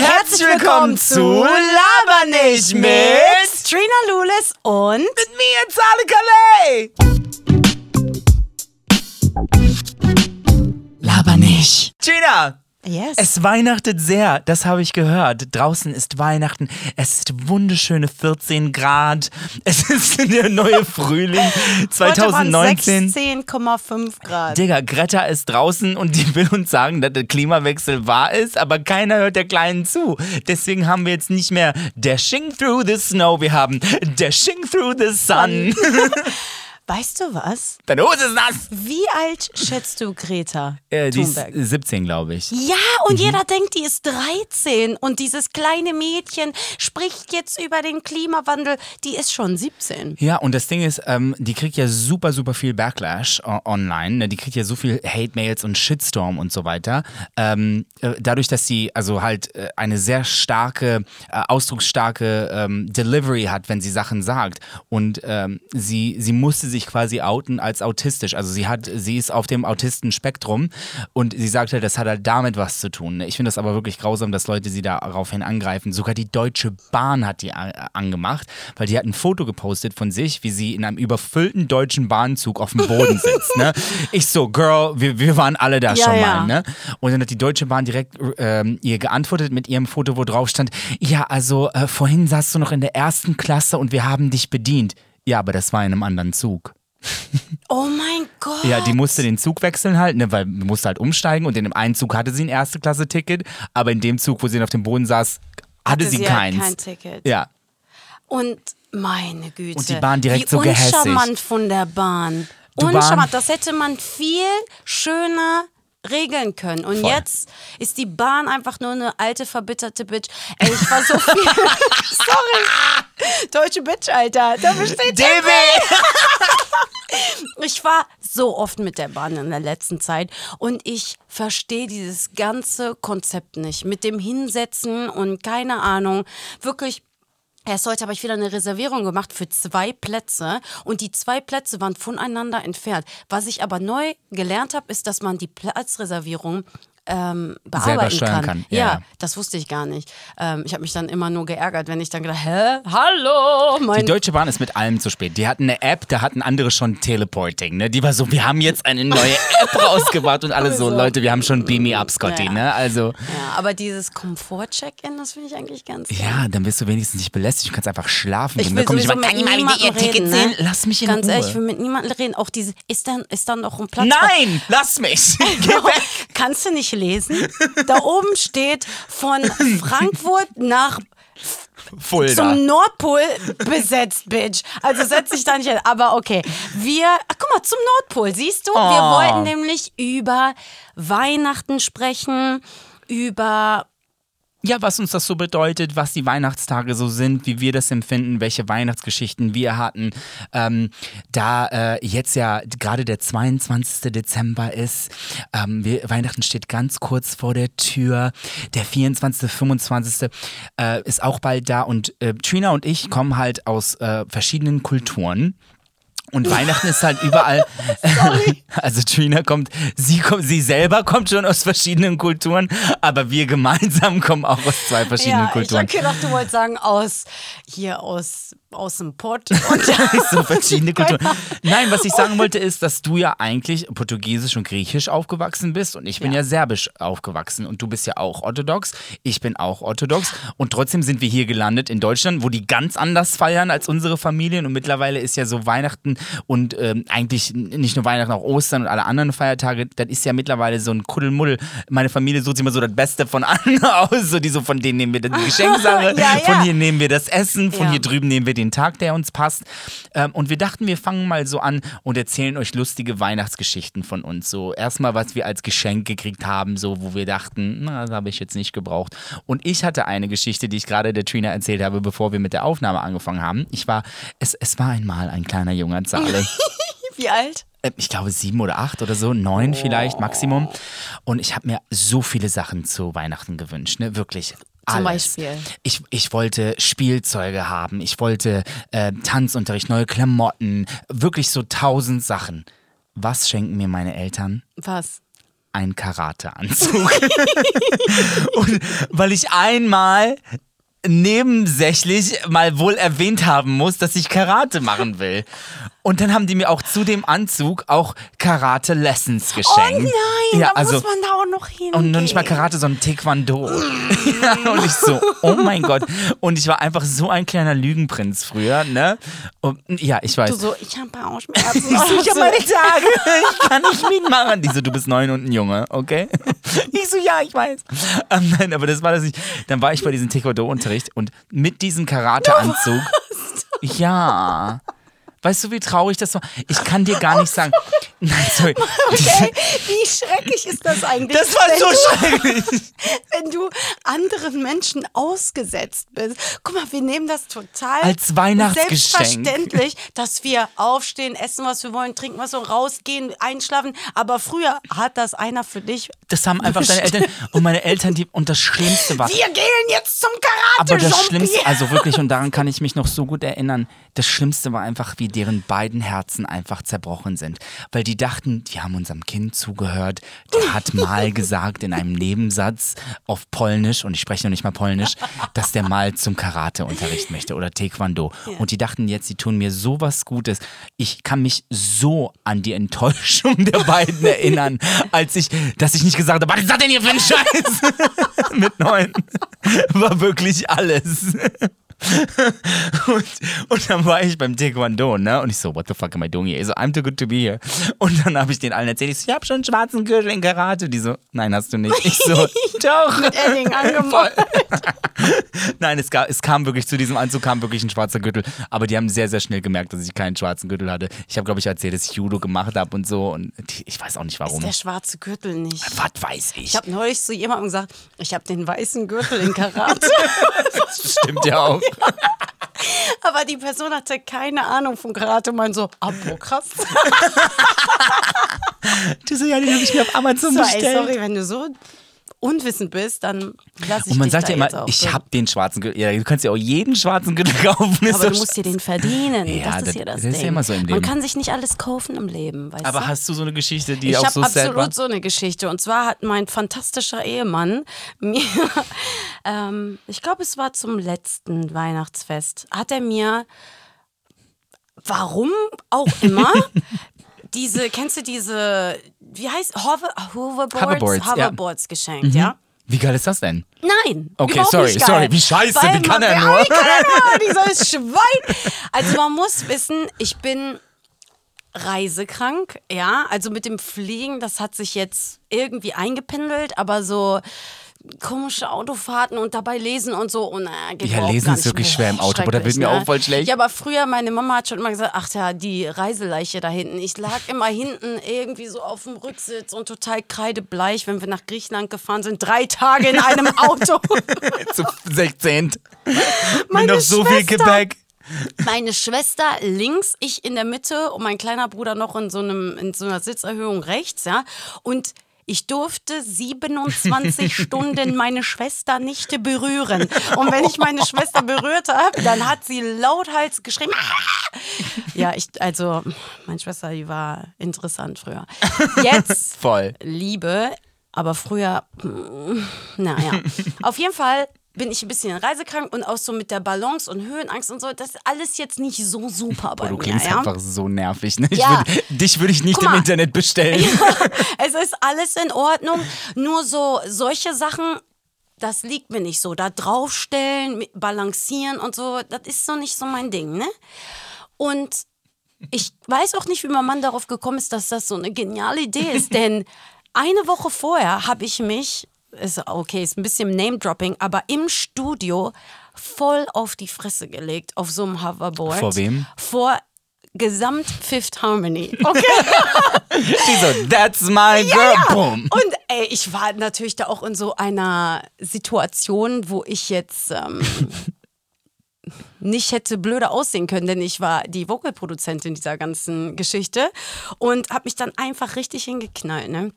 herzlich willkommen zu Laber nicht mit Trina Lulis und mit mir, Zale Calais. Laber nicht. Gina, Yes. es weihnachtet sehr, das habe ich gehört. Draußen ist Weihnachten, es ist wunderschöne 14 Grad, es ist der neue Frühling Heute waren 2019. 16,5 Grad. Digga, Greta ist draußen und die will uns sagen, dass der Klimawechsel wahr ist, aber keiner hört der Kleinen zu. Deswegen haben wir jetzt nicht mehr Dashing Through the Snow, wir haben Dashing Through the Sun. Weißt du was? Deine Hose ist nass. Wie alt schätzt du Greta Äh, die ist Thunberg? 17, glaube ich. Ja, und jeder denkt, die ist 13 und dieses kleine Mädchen spricht jetzt über den Klimawandel. Die ist schon 17. Ja, und das Ding ist, ähm, die kriegt ja super, super viel Backlash äh, online. Ne? Die kriegt ja so viel Hate-Mails und Shitstorm und so weiter. Ähm, äh, dadurch, dass sie also halt äh, eine sehr starke, äh, ausdrucksstarke ähm, Delivery hat, wenn sie Sachen sagt. Und ähm, sie, sie musste sich quasi outen als autistisch. Also sie hat, sie ist auf dem Autistenspektrum und sie sagt halt, das hat halt damit was zu tun. Ne? Ich finde das aber wirklich grausam, dass Leute sie daraufhin angreifen. Sogar die Deutsche Bahn hat die a- angemacht, weil die hat ein Foto gepostet von sich, wie sie in einem überfüllten deutschen Bahnzug auf dem Boden sitzt. Ne? Ich so, Girl, wir, wir waren alle da Ja, schon ja. mal. Ne? Und dann hat die Deutsche Bahn direkt ähm, ihr geantwortet mit ihrem Foto, wo drauf stand, ja, also äh, vorhin saßt du noch in der ersten Klasse und wir haben dich bedient. Ja, aber das war in einem anderen Zug. Oh mein Gott. Ja, die musste den Zug wechseln halt, ne, weil sie musste halt umsteigen und in dem einen Zug hatte sie ein erste Klasse Ticket, aber in dem Zug, wo sie auf dem Boden saß, hatte, sie, halt keins. kein Ticket. Ja. Und meine Güte. Und die Bahn direkt wie so gehässig. uncharmant von der Bahn. Du, uncharmant. Das hätte man viel schöner regeln können. Und Voll. jetzt ist die Bahn einfach nur eine alte, verbitterte Bitch. Ey, ich war so viel. Sorry. Deutsche Bitch, Alter. Da besteht ja ich war so oft mit der Bahn in der letzten Zeit und ich verstehe dieses ganze Konzept nicht. Mit dem Hinsetzen und keine Ahnung. Wirklich. Erst heute habe ich wieder eine Reservierung gemacht für zwei Plätze und die zwei Plätze waren voneinander entfernt. Was ich aber neu gelernt habe, ist, dass man die Platzreservierung ähm, bearbeiten steuern kann. kann, Ja, ja. das wusste ich gar nicht. Ähm, ich habe mich dann immer nur geärgert, wenn ich dann gedacht, hä, hallo, Die Deutsche Bahn ist mit allem zu spät. Die hatten eine App, da hatten andere schon Teleporting. Ne? Die war so, wir haben jetzt eine neue App rausgebracht und alle so, So. Leute, wir haben schon Beam Me Up, Scotty. Ja. Ne? Also, Ja, aber dieses Komfort-Check-In, das finde ich eigentlich ganz geil. ja, dann wirst du wenigstens nicht belästigt. Du kannst einfach schlafen. Ich will dann kommt sowieso jemand, mit kann niemandem Ticket reden, ne? Lass mich in Ganz Ruhe. ehrlich, ich will mit niemandem reden. Auch diese, ist dann, ist dann noch ein Platz? Nein, lass mich. Geh weg. Kannst du nicht lesen? Da oben steht von Frankfurt nach Fulda. zum Nordpol besetzt, Bitch. Also setz dich da nicht hin. Aber okay, wir, ach, guck mal, zum Nordpol, siehst du? Wir Oh. wollten nämlich über Weihnachten sprechen, über Ja, was uns das so bedeutet, was die Weihnachtstage so sind, wie wir das empfinden, welche Weihnachtsgeschichten wir hatten. Ähm, da äh, jetzt ja gerade der 22. Dezember ist, ähm, wir, Weihnachten steht ganz kurz vor der Tür. Der 24., 25. Äh, ist auch bald da und äh, Trina und ich kommen halt aus äh, verschiedenen Kulturen. Und Weihnachten ist halt überall. also Trina kommt, sie kommt, sie selber kommt schon aus verschiedenen Kulturen, aber wir gemeinsam kommen auch aus zwei verschiedenen ja, ich Kulturen. hab gedacht, du wolltest sagen, aus hier aus, aus dem Pott. Und so verschiedene Kulturen. Nein, was ich sagen wollte ist, dass du ja eigentlich portugiesisch und griechisch aufgewachsen bist und ich bin ja, Ja. serbisch aufgewachsen und du bist ja auch orthodox. Ich bin auch orthodox und trotzdem sind wir hier gelandet in Deutschland, wo die ganz anders feiern als unsere Familien und mittlerweile ist ja so Weihnachten und ähm, eigentlich nicht nur Weihnachten, auch Ostern und alle anderen Feiertage, das ist ja mittlerweile so ein Kuddelmuddel. Meine Familie sucht sich immer so das Beste von allen aus, so die so von denen nehmen wir die Geschenksache, Ja, von ja. hier nehmen wir das Essen, von hier drüben nehmen wir den Tag, der uns passt. Ähm, und wir dachten, wir fangen mal so an und erzählen euch lustige Weihnachtsgeschichten von uns. So erstmal, was wir als Geschenk gekriegt haben, so wo wir dachten, na, das habe ich jetzt nicht gebraucht. Und ich hatte eine Geschichte, die ich gerade der Trina erzählt habe, bevor wir mit der Aufnahme angefangen haben. Ich war, es, es war einmal ein kleiner junger Zale. Wie alt? äh, ich glaube sieben oder acht oder so, neun vielleicht Maximum. Und ich habe mir so viele Sachen zu Weihnachten gewünscht, ne? Wirklich. Zum Alles. Beispiel? Ich, ich wollte Spielzeuge haben, ich wollte äh, Tanzunterricht, neue Klamotten, wirklich so tausend Sachen. Was schenken mir meine Eltern? Was? einen Karateanzug. und weil ich einmal nebensächlich mal wohl erwähnt haben muss, dass ich Karate machen will. Und dann haben die mir auch zu dem Anzug auch Karate-Lessons geschenkt. Oh nein, ja, da also, muss man da auch noch hin. und noch nicht mal Karate, sondern Taekwondo. ja, und ich so, oh mein Gott. Und ich war einfach so ein kleiner Lügenprinz früher, ne? Und, ja, ich weiß. Du so, ich habe Bauchschmerzen. Ich so, ich hab meine Tage, ich kann nicht mitmachen. Die so, du bist neun und ein Junge, okay? Ich so, ja, ich weiß. Ähm, nein, aber das war das nicht. Dann war ich bei diesem Taekwondo-Unterricht und mit diesem Karateanzug. Ja. Weißt du, wie traurig das war? Ich kann dir gar nicht sagen. Nein, sorry. Okay, wie schrecklich ist das eigentlich? Das war so du, schrecklich. Wenn du anderen Menschen ausgesetzt bist. Guck mal, wir nehmen das total Als Weihnachtsgeschenk. selbstverständlich, dass wir aufstehen, essen, was wir wollen, trinken, was wir wollen, rausgehen, einschlafen. Aber früher hat das einer für dich. Das haben einfach deine Eltern und meine Eltern, die, und das Schlimmste war. Wir gehen jetzt zum Karate, Aber das. Schlimmste, also wirklich, und daran kann ich mich noch so gut erinnern, das Schlimmste war einfach, wie deren beiden Herzen einfach zerbrochen sind. Weil die dachten, die haben unserem Kind zugehört, der hat mal gesagt in einem Nebensatz auf Polnisch, und ich spreche noch nicht mal Polnisch, dass der mal zum Karateunterricht möchte oder Taekwondo. Und die dachten jetzt, sie tun mir sowas Gutes. Ich kann mich so an die Enttäuschung der beiden erinnern, als ich, dass ich nicht gesagt habe, was ist das denn hier für ein Scheiß? Mit neun. War wirklich alles. Und, und dann war ich beim Taekwondo, ne? Und ich so, what the fuck am I doing here? Ich so, I'm too good to be here. Und dann habe ich den allen erzählt, ich so, ich habe schon einen schwarzen Gürtel in Karate. Die so, nein, hast du nicht. Ich so, doch. Edding angemalt. Nein, es, gab, es kam wirklich, zu diesem Anzug kam wirklich ein schwarzer Gürtel. Aber die haben sehr, sehr schnell gemerkt, dass ich keinen schwarzen Gürtel hatte. Ich habe, glaube ich, erzählt, dass ich Judo gemacht habe und so. Und die, ich weiß auch nicht warum. Ist der schwarze Gürtel nicht. Was weiß ich? Ich habe neulich zu jemandem gesagt, ich habe den weißen Gürtel in Karate. das stimmt ja auch. Aber die Person hatte keine Ahnung von Karate und meinte so, abo, krass. Du so, ja, den habe ich mir auf Amazon So, ey, bestellt. sorry, wenn du so unwissend bist, dann lass ich Und man dich sagt ja immer, ich habe den schwarzen Gürtel. Ja, du kannst ja auch jeden schwarzen Gürtel kaufen. Aber so du musst dir den verdienen. Ja, das ist ja das, das ist ja Ding. immer so im Man Leben. kann sich nicht alles kaufen im Leben, weißt Aber du? hast du so eine Geschichte, die ich auch habe so sad war? absolut so eine Geschichte. Und zwar hat mein fantastischer Ehemann mir, ähm, ich glaube, es war zum letzten Weihnachtsfest, hat er mir, warum auch immer, diese, kennst du diese, wie heißt, Hover, Hoverboards? Hoverboards, ja. Hoverboards geschenkt, ja? Wie geil ist das denn? Nein. Okay, sorry, sorry, wie scheiße, Weil wie kann man- er Ja, nur? Wie kann er nur? Dieses Schwein. Also man muss wissen, ich bin reisekrank, ja. Also mit dem Fliegen, das hat sich jetzt irgendwie eingependelt, aber so komische Autofahrten und dabei lesen und so. Und, äh, geht Ja, lesen ist wirklich schwer im Auto, aber da wird mir auch voll schlecht. Ja, aber früher, meine Mama hat schon immer gesagt, ach ja, die Reiseleiche da hinten. Ich lag immer hinten irgendwie so auf dem Rücksitz und total kreidebleich, wenn wir nach Griechenland gefahren sind. Drei Tage in einem Auto. Zu 16. Mit Meine noch so viel Gepäck. Meine Schwester links, ich in der Mitte und mein kleiner Bruder noch in so, einem, in so einer Sitzerhöhung rechts, ja. Und ich durfte 27 Stunden meine Schwester nicht berühren. Und wenn ich meine Schwester berührt habe, dann hat sie lauthals geschrien. "Ah!" Ja, ich, also, meine Schwester, die war interessant früher. Jetzt Voll. Liebe, aber früher, mm, naja. Auf jeden Fall bin ich ein bisschen reisekrank und auch so mit der Balance und Höhenangst und so. Das ist alles jetzt nicht so super bei Boah, du mir. klingst Ja? einfach so nervig. Ne? Ja. würd, dich würde ich nicht im. Internet bestellen. es ist alles in Ordnung. Nur so solche Sachen, das liegt mir nicht so. Da draufstellen, balancieren und so, das ist so nicht so mein Ding, ne? Und ich weiß auch nicht, wie mein Mann darauf gekommen ist, dass das so eine geniale Idee ist, denn eine Woche vorher habe ich mich, ist okay, ist ein bisschen Name-Dropping, aber im Studio voll auf die Fresse gelegt, auf so einem Hoverboard. Vor wem? Vor Gesamt Fifth Harmony. Okay. Die so, that's my girl. Boom. Und ey, ich war natürlich da auch in so einer Situation, wo ich jetzt ähm, nicht hätte blöder aussehen können, denn ich war die Vocalproduzentin dieser ganzen Geschichte und habe mich dann einfach richtig hingeknallt. Ne?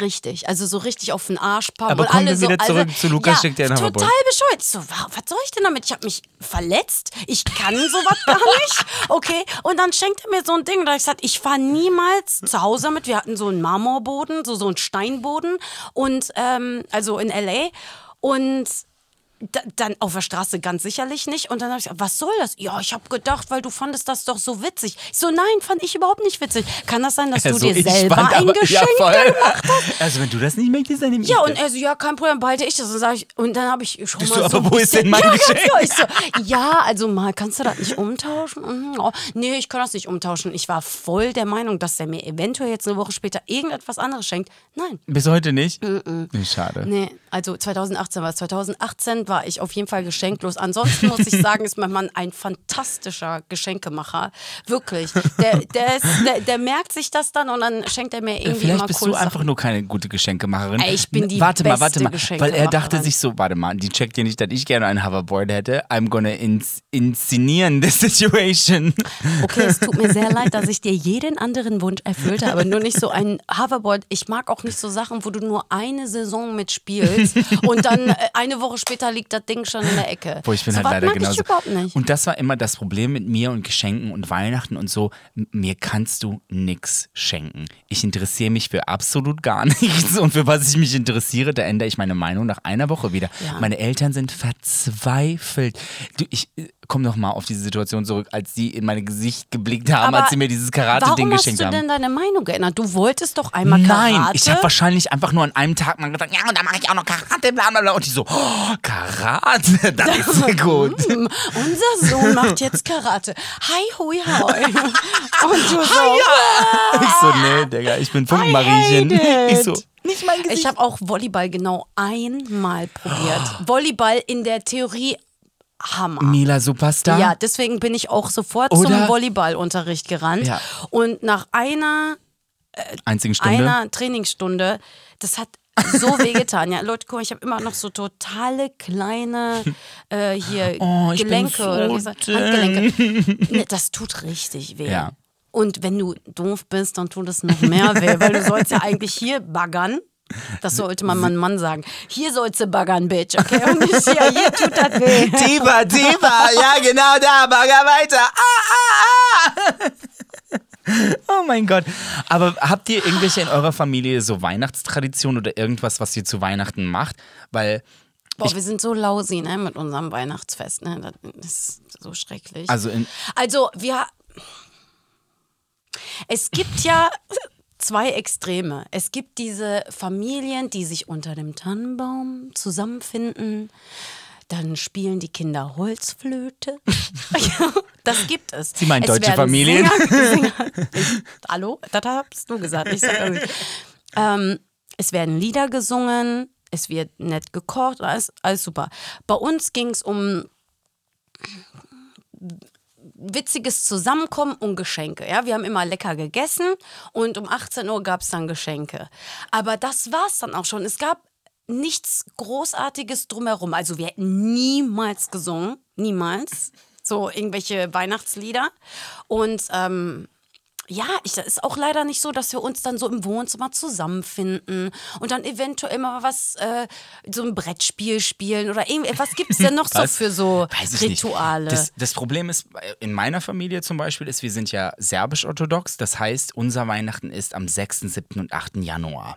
Richtig, also so richtig auf den Arsch pumpen. Aber und kommen alle wir so, wieder also, zurück zu Lukas, ja, schickt dir einen total bescheuert. So, wa- was soll ich denn damit? Ich habe mich verletzt. Ich kann sowas gar nicht. Okay, und dann schenkt er mir so ein Ding. Und da ich gesagt, ich fahre niemals zu Hause mit. Wir hatten so einen Marmorboden, so, so einen Steinboden. Und, ähm, also in L.A. Und da, dann auf der Straße ganz sicherlich nicht. Und dann habe ich gesagt, was soll das? Ja, ich habe gedacht, weil du fandest das doch so witzig. Ich so, nein, fand ich überhaupt nicht witzig. Kann das sein, dass du Also dir ich selber fand ein aber- Geschenk ja, gemacht hast? Also wenn du das nicht möchtest, dann nehme ich Ja, und er so, ja, kein Problem, behalte ich das. Und, sag ich, und dann habe ich schon Du mal so, so aber wo ist denn bisschen- mein ja, Geschenk? Ja, ich so, ja, also mal, kannst du das nicht umtauschen? Mhm, oh, nee, ich kann das nicht umtauschen. Ich war voll der Meinung, dass er mir eventuell jetzt eine Woche später irgendetwas anderes schenkt. Nein, Bis heute nicht? Nee, Schade. Nee, also 2018 war es. 2018 war ich auf jeden Fall geschenklos. Ansonsten muss ich sagen, ist mein Mann ein fantastischer Geschenkemacher. Wirklich. Der, der, ist, der, der merkt sich das dann und dann schenkt er mir irgendwie Vielleicht immer bist coole du einfach Sachen. nur keine gute Geschenkemacherin. Ey, ich bin die Warte mal, warte beste mal. Weil er dachte sich so, warte mal, die checkt ja nicht, dass ich gerne ein Hoverboard hätte. I'm gonna ins inszenieren the situation. Okay, es tut mir sehr leid, dass ich dir jeden anderen Wunsch erfüllt habe, aber nur nicht so ein Hoverboard. Ich mag auch nicht so Sachen, wo du nur eine Saison mitspielst und dann äh, eine Woche später liegt das Ding schon in der Ecke. Boah, ich bin so halt leider genauso. Überhaupt nicht. Und das war immer das Problem mit mir und Geschenken und Weihnachten und so. Mir kannst du nix schenken. Ich interessiere mich für absolut gar nichts. Und für was ich mich interessiere, da ändere ich meine Meinung nach einer Woche wieder. Ja. Meine Eltern sind verzweifelt. Du, ich komme noch mal auf diese Situation zurück, als sie in mein Gesicht geblickt haben, Aber als sie mir dieses Karate-Ding Warum hast geschenkt du haben. denn deine Meinung geändert? Du wolltest doch einmal Karate. Nein, ich habe wahrscheinlich einfach nur an einem Tag mal gesagt, ja, und dann mache ich auch noch Karate, bla bla bla. Und die so, oh, Karate, das ist sehr gut. Hm, unser Sohn macht jetzt Karate. Hi, hui, hoi. Und du so, Ich so, nee, Digga, ich bin Funkenmariechen. Ich so, nicht mein Gesicht. Ich habe auch Volleyball genau einmal probiert. Volleyball in der Theorie Hammer. Mila Superstar? Ja, deswegen bin ich auch sofort Oder- zum Volleyballunterricht gerannt. Ja. Und nach einer, Einzigen Stunde. einer Trainingsstunde, das hat so wehgetan. Ja, Leute, guck mal, ich habe immer noch so totale kleine äh, hier Oh, Gelenke so oder dünn. Handgelenke. Nee, das tut richtig weh. Ja. Und wenn du doof bist, dann tut es noch mehr weh, weil du sollst ja eigentlich hier baggern. Das sollte man meinem Mann sagen. Hier sollst du baggern, Bitch, okay? Und nicht hier, hier tut das weh. Tiefer, tiefer, ja genau da, bagger weiter. Ah, ah, ah. Oh mein Gott. Aber habt ihr irgendwelche in eurer Familie so Weihnachtstraditionen oder irgendwas, was ihr zu Weihnachten macht? Weil, Boah, wir sind so lausi, ne, mit unserem Weihnachtsfest, ne? Das ist so schrecklich. also Also, wir. Es gibt ja zwei Extreme. Es gibt diese Familien, die sich unter dem Tannenbaum zusammenfinden. Dann spielen die Kinder Holzflöte. Das gibt es. Sie meinen Es deutsche Familien? Sänger, Sänger, ich, hallo? Das hast du gesagt. Ich sag. Ähm, es werden Lieder gesungen, es wird nett gekocht, alles, alles super. Bei uns ging es um witziges Zusammenkommen und Geschenke. Ja, wir haben immer lecker gegessen und um 18 Uhr gab es dann Geschenke. Aber das war es dann auch schon. Es gab nichts Großartiges drumherum. Also wir hätten niemals gesungen, niemals. So irgendwelche Weihnachtslieder. Und ähm, ja, ich, das ist auch leider nicht so, dass wir uns dann so im Wohnzimmer zusammenfinden und dann eventuell mal was, äh, so ein Brettspiel spielen oder irgendwie, was gibt es denn noch so für so Rituale? Das, das Problem ist, in meiner Familie zum Beispiel, ist, wir sind ja serbisch-orthodox. Das heißt, unser Weihnachten ist am 6., 7. und 8. Januar.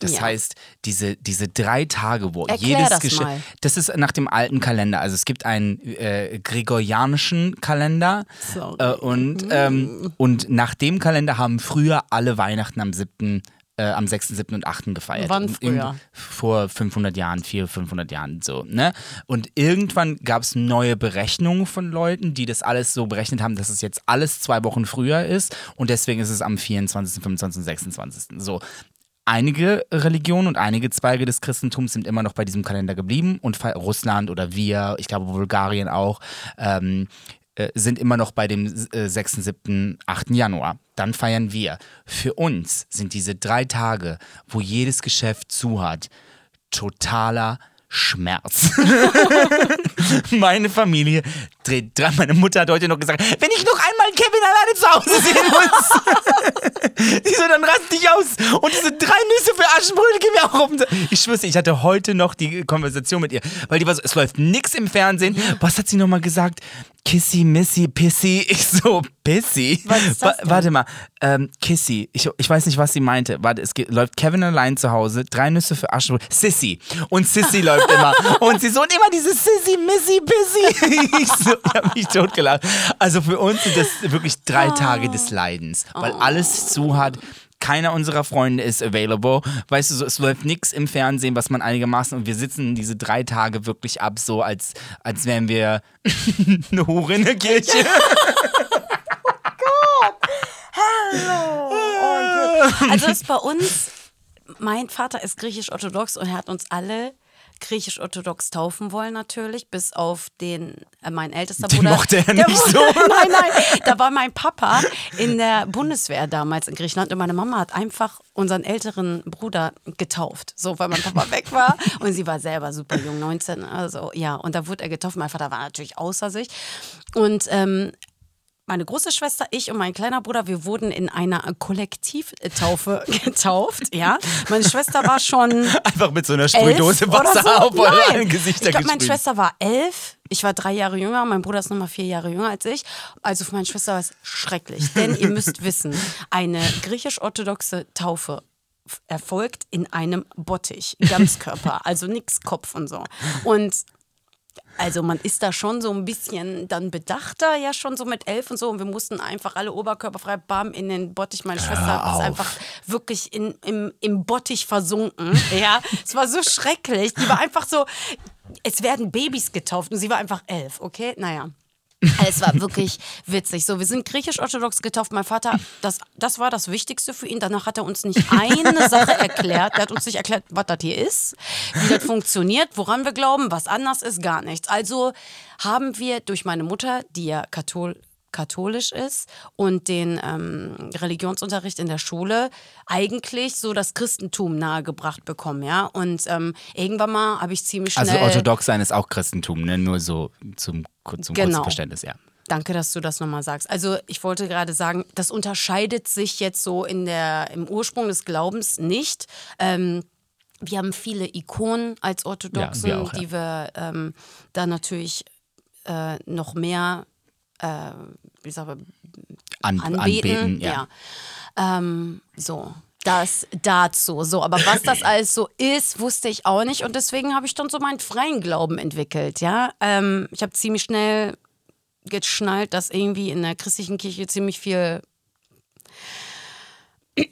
Das Ja. heißt, diese, diese drei Tage, wo Erklär jedes das Geschenk. mal. Das ist nach dem alten Kalender. Also es gibt einen äh, gregorianischen Kalender. Äh, und, ähm, und nach dem Kalender haben früher alle Weihnachten am 7. Äh, am 6., 7. und 8. gefeiert. Wann früher? vor 500 Jahren, 400, 500 Jahren so, ne? Und irgendwann gab es neue Berechnungen von Leuten, die das alles so berechnet haben, dass es jetzt alles zwei Wochen früher ist und deswegen ist es am 24., 25., 26. So. Einige Religionen und einige Zweige des Christentums sind immer noch bei diesem Kalender geblieben und Russland oder wir, ich glaube Bulgarien auch, ähm, äh, sind immer noch bei dem äh, 6., 7., 8. Januar. Dann feiern wir. Für uns sind diese drei Tage, wo jedes Geschäft zu hat, totaler Schmerz. Meine Familie durchdreht. Meine Mutter hat heute noch gesagt, wenn ich noch einmal Kevin alleine zu Hause sehen muss. die so, dann rast dich aus. Und diese drei Nüsse für Aschenbrödel gehen wir auch um. Ich schwör's, ich hatte heute noch die Konversation mit ihr, weil die war so, es läuft nix im Fernsehen. Was hat sie nochmal gesagt? Kissy, Missy, Pissy. Ich so, Pissy? Denn? Warte mal, ähm, Kissy. Ich, ich weiß nicht, was sie meinte. Warte, es geht, läuft Kevin allein zu Hause, drei Nüsse für Aschenbrödel. Sissy. Und Sissy läuft immer. Und sie so, und immer diese Sissy, Missy, Pissy. Ich, so, ich hab mich totgelacht. Also für uns sind das wirklich drei Tage des Leidens, weil alles zu hat. Keiner unserer Freunde ist available. Weißt du, so, es läuft nichts im Fernsehen, was man einigermaßen. Und wir sitzen diese drei Tage wirklich ab, so als, als wären wir eine Hure in der Kirche. Also ist bei uns, mein Vater ist griechisch-orthodox und er hat uns alle griechisch-orthodox taufen wollen natürlich, bis auf den, äh, mein ältester Den Bruder. mochte er Der nicht so. Nein, nein, da war mein Papa in der Bundeswehr damals in Griechenland und meine Mama hat einfach unseren älteren Bruder getauft, so weil mein Papa weg war und sie war selber super jung, 19, also ja, und da wurde er getauft. Mein Vater war natürlich außer sich und ähm, meine große Schwester, ich und mein kleiner Bruder, wir wurden in einer Kollektivtaufe getauft. Ja, meine Schwester war schon Einfach mit so einer Sprühdose Wasser so. auf eure. Gesichter Ich glaube, meine. Schwester war elf. Ich war drei Jahre jünger. Mein Bruder ist nochmal vier Jahre jünger als ich. Also für meine Schwester war es schrecklich. Denn ihr müsst wissen, eine griechisch-orthodoxe Taufe erfolgt in einem Bottich, Ganzkörper, also nix Kopf und so. Und also man ist da schon so ein bisschen dann bedachter, ja schon so mit elf und so. Und wir mussten einfach alle oberkörperfrei bam in den Bottich. Meine Schwester ist auf. einfach wirklich in, im, im Bottich versunken. Ja, es war so schrecklich. Die war einfach so, es werden Babys getauft und sie war einfach elf, okay? Naja. Es war wirklich witzig. So, wir sind griechisch-orthodox getauft. Mein Vater, das, das war das Wichtigste für ihn. Danach hat er uns nicht eine Sache erklärt. Er hat uns nicht erklärt, was das hier ist, wie das funktioniert, woran wir glauben, was anders ist, gar nichts. Also haben wir durch meine Mutter, die ja Kathol katholisch ist und den ähm, Religionsunterricht in der Schule eigentlich so das Christentum nahegebracht bekommen, ja. Und ähm, irgendwann mal habe ich ziemlich schnell... Also orthodox sein ist auch Christentum, ne? Nur so zum, zum Genau. kurzen Verständnis, ja. Danke, dass du das nochmal sagst. Also ich wollte gerade sagen, das unterscheidet sich jetzt so in der, im Ursprung des Glaubens nicht. Ähm, wir haben viele Ikonen als Orthodoxen, Ja, wir auch, ja. die wir ähm, da natürlich äh, noch mehr, äh, wie sagen wir, An, anbeten. anbeten, ja. ja. Ähm, so. Das dazu. So, aber was das alles so ist, wusste ich auch nicht. Und deswegen habe ich dann so meinen freien Glauben entwickelt. Ja, ähm, ich habe ziemlich schnell geschnallt, dass irgendwie in der christlichen Kirche ziemlich viel.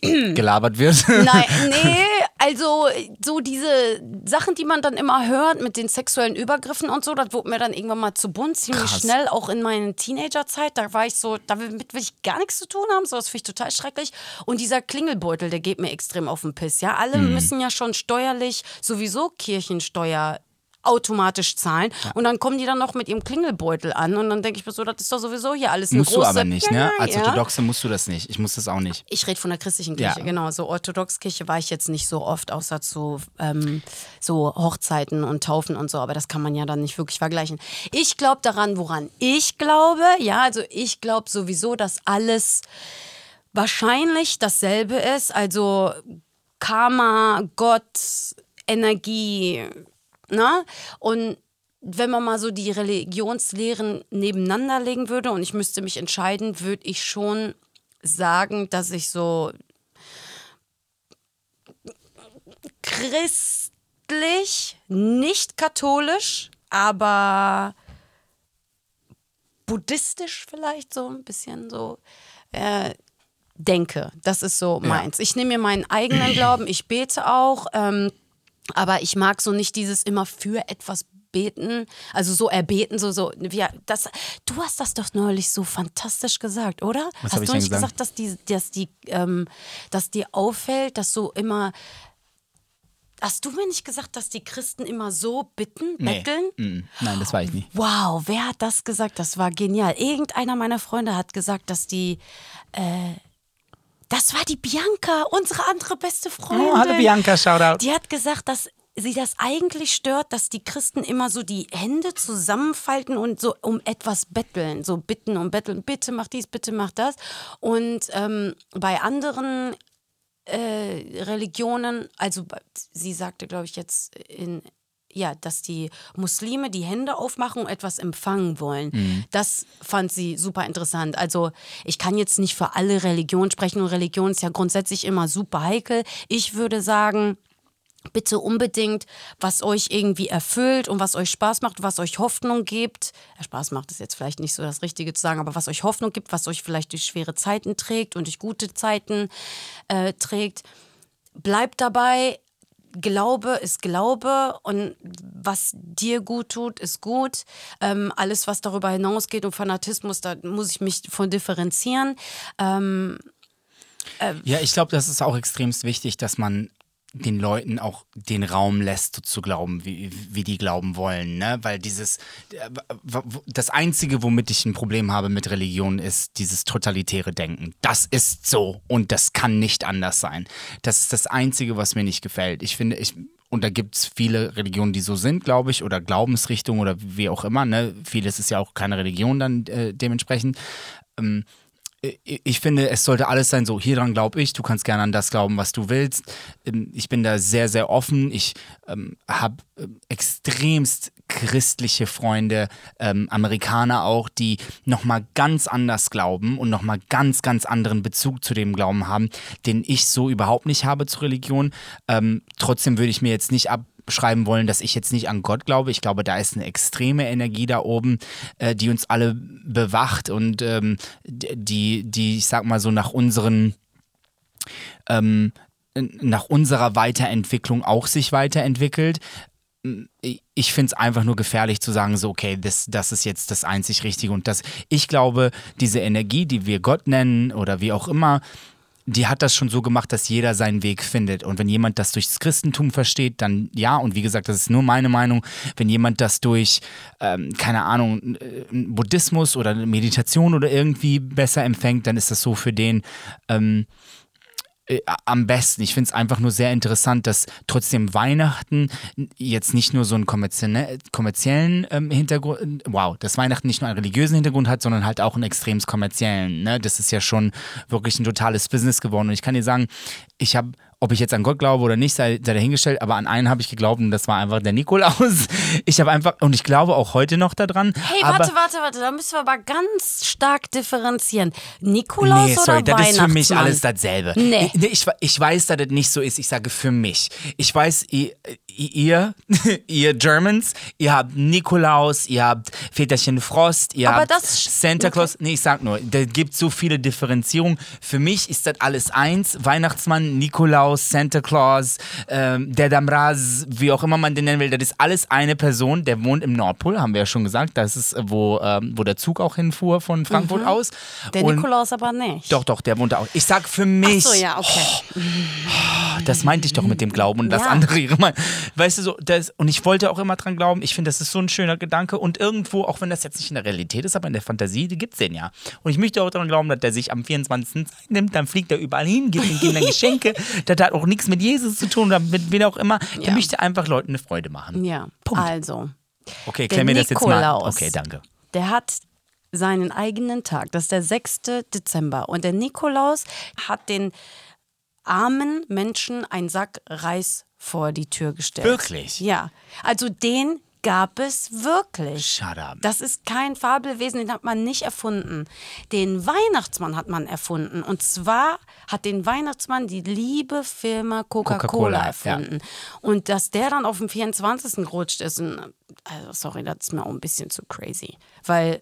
Gelabert wird. Nein, nee, also so diese Sachen, die man dann immer hört mit den sexuellen Übergriffen und so, das wurde mir dann irgendwann mal zu bunt, ziemlich Krass. schnell, auch in meiner Teenagerzeit. Da war ich so, damit will ich gar nichts zu tun haben, so das finde ich total schrecklich. Und dieser Klingelbeutel, der geht mir extrem auf den Piss. Ja, alle Mhm. müssen ja schon steuerlich sowieso Kirchensteuer automatisch zahlen und dann kommen die dann noch mit ihrem Klingelbeutel an und dann denke ich mir so, das ist doch sowieso hier alles eine musst du große aber nicht, ne? Als ja. Orthodoxe musst du das nicht. Ich muss das auch nicht. Ich rede von der christlichen Kirche, Ja. genau. So Orthodoxkirche war ich jetzt nicht so oft, außer zu ähm, so Hochzeiten und Taufen und so, aber das kann man ja dann nicht wirklich vergleichen. Ich glaube daran, woran ich glaube. Ja, also ich glaube sowieso, dass alles wahrscheinlich dasselbe ist. Also Karma, Gott, Energie, ne? Und wenn man mal so die Religionslehren nebeneinander legen würde und ich müsste mich entscheiden, würde ich schon sagen, dass ich so christlich, nicht katholisch, aber buddhistisch vielleicht so ein bisschen so äh, denke. Das ist so meins. Ich nehme mir meinen eigenen Glauben, ich bete auch, ähm, aber ich mag so nicht dieses immer für etwas beten, also so erbeten, so, so, wie, das, du hast das doch neulich so fantastisch gesagt, oder? Was hast du nicht gesagt? gesagt, dass die, dass die, ähm, dass dir auffällt, dass so immer, hast du mir nicht gesagt, dass die Christen immer so bitten, Nee. betteln? Mm, Nein, das war ich nie. Wow, wer hat das gesagt? Das war genial. Irgendeiner meiner Freunde hat gesagt, dass die. Äh, das war die Bianca, unsere andere beste Freundin. Oh, hallo Bianca, Shoutout. Die hat gesagt, dass sie das eigentlich stört, dass die Christen immer so die Hände zusammenfalten und so um etwas betteln, so bitten und betteln, bitte mach dies, bitte mach das. Und ähm, bei anderen äh, Religionen, also sie sagte, glaube ich, jetzt in ja, dass die Muslime die Hände aufmachen und etwas empfangen wollen. Mhm. Das fand sie super interessant. Also ich kann jetzt nicht für alle Religionen sprechen und Religion ist ja grundsätzlich immer super heikel. Ich würde sagen, bitte unbedingt, was euch irgendwie erfüllt und was euch Spaß macht, was euch Hoffnung gibt. Spaß macht ist jetzt vielleicht nicht so das Richtige zu sagen, aber was euch Hoffnung gibt, was euch vielleicht durch schwere Zeiten trägt und durch gute Zeiten äh, trägt. Bleibt dabei. Glaube ist Glaube und was dir gut tut, ist gut. Ähm, alles, was darüber hinausgeht und Fanatismus, da muss ich mich von differenzieren. Ähm, äh, ja, ich glaube, das ist auch extrem wichtig, dass man den Leuten auch den Raum lässt, zu glauben, wie, wie die glauben wollen. Ne? Weil dieses, das Einzige, womit ich ein Problem habe mit Religion, ist dieses totalitäre Denken. Das ist so und das kann nicht anders sein. Das ist das Einzige, was mir nicht gefällt. Ich finde, ich, und da gibt es viele Religionen, die so sind, glaube ich, oder Glaubensrichtungen oder wie auch immer. Ne? Vieles ist ja auch keine Religion dann äh, dementsprechend. Ähm, ich finde, es sollte alles sein, so hier dran glaube ich, du kannst gerne an das glauben, was du willst. Ähm, ich bin da sehr, sehr offen. Ich ähm, habe äh, extremst christliche Freunde, ähm, Amerikaner auch, die nochmal ganz anders glauben und nochmal ganz, ganz anderen Bezug zu dem Glauben haben, den ich so überhaupt nicht habe zur Religion. Ähm, trotzdem würde ich mir jetzt nicht ab schreiben wollen, dass ich jetzt nicht an Gott glaube. Ich glaube, da ist eine extreme Energie da oben, äh, die uns alle bewacht und ähm, die, die, ich sag mal so, nach unseren ähm, nach unserer Weiterentwicklung auch sich weiterentwickelt. Ich finde es einfach nur gefährlich zu sagen, so, okay, das, das ist jetzt das einzig Richtige. Und das, ich glaube, diese Energie, die wir Gott nennen oder wie auch immer, die hat das schon so gemacht, dass jeder seinen Weg findet. Und wenn jemand das durchs Christentum versteht, dann ja. Und wie gesagt, das ist nur meine Meinung. Wenn jemand das durch, ähm, keine Ahnung, äh, Buddhismus oder Meditation oder irgendwie besser empfängt, dann ist das so für den. Ähm, äh, am besten. Ich finde es einfach nur sehr interessant, dass trotzdem Weihnachten jetzt nicht nur so einen kommerziellen ähm, Hintergrund, wow, dass Weihnachten nicht nur einen religiösen Hintergrund hat, sondern halt auch einen extrem kommerziellen. Ne? Das ist ja schon wirklich ein totales Business geworden. Und ich kann dir sagen, ich habe ob ich jetzt an Gott glaube oder nicht, sei, sei dahingestellt, aber an einen habe ich geglaubt und das war einfach der Nikolaus. Ich habe einfach, und ich glaube auch heute noch daran. Hey, warte, warte, warte, da müssen wir aber ganz stark differenzieren. Nikolaus nee, sorry, oder das ist für mich alles dasselbe. Nee. Ich, ich, ich weiß, dass das nicht so ist, ich sage für mich. Ich weiß, ihr, ihr, ihr Germans, ihr habt Nikolaus, ihr habt Väterchen Frost, ihr aber habt Santa Claus. Nee, ich sag nur, da gibt so viele Differenzierungen. Für mich ist das alles eins. Weihnachtsmann, Nikolaus, Santa Claus, ähm, der Damraz, wie auch immer man den nennen will, das ist alles eine Person, der wohnt im Nordpol, haben wir ja schon gesagt. Das ist, wo, ähm, wo der Zug auch hinfuhr von Frankfurt mhm. aus. Der Und Nikolaus aber nicht. Doch, doch, der wohnt auch. Ich sag für mich. Ach so, ja, okay. Oh, das meinte ich doch mit dem Glauben und ja. das andere ihre Meinung. Weißt du so, das, und ich wollte auch immer dran glauben. Ich finde, das ist so ein schöner Gedanke. Und irgendwo, auch wenn das jetzt nicht in der Realität ist, aber in der Fantasie, die gibt es den ja. Und ich möchte auch daran glauben, dass der sich am 24. Zeit nimmt, dann fliegt er überall hin, gibt ihm Kindern Geschenke. das hat auch nichts mit Jesus zu tun oder mit wen auch immer. Der ja. möchte einfach Leuten eine Freude machen. Ja, Punkt. also. Okay, klär mir das jetzt mal. Okay, danke. Der hat seinen eigenen Tag. Das ist der 6. Dezember. Und der Nikolaus hat den armen Menschen einen Sack Reis vor die Tür gestellt. Wirklich? Ja. Also den gab es wirklich. Shut up. Das ist kein Fabelwesen, den hat man nicht erfunden. Den Weihnachtsmann hat man erfunden. Und zwar hat den Weihnachtsmann die liebe Firma Coca-Cola Coca erfunden. Ja. Und dass der dann auf dem 24. gerutscht ist, also sorry, das ist mir auch ein bisschen zu crazy. Weil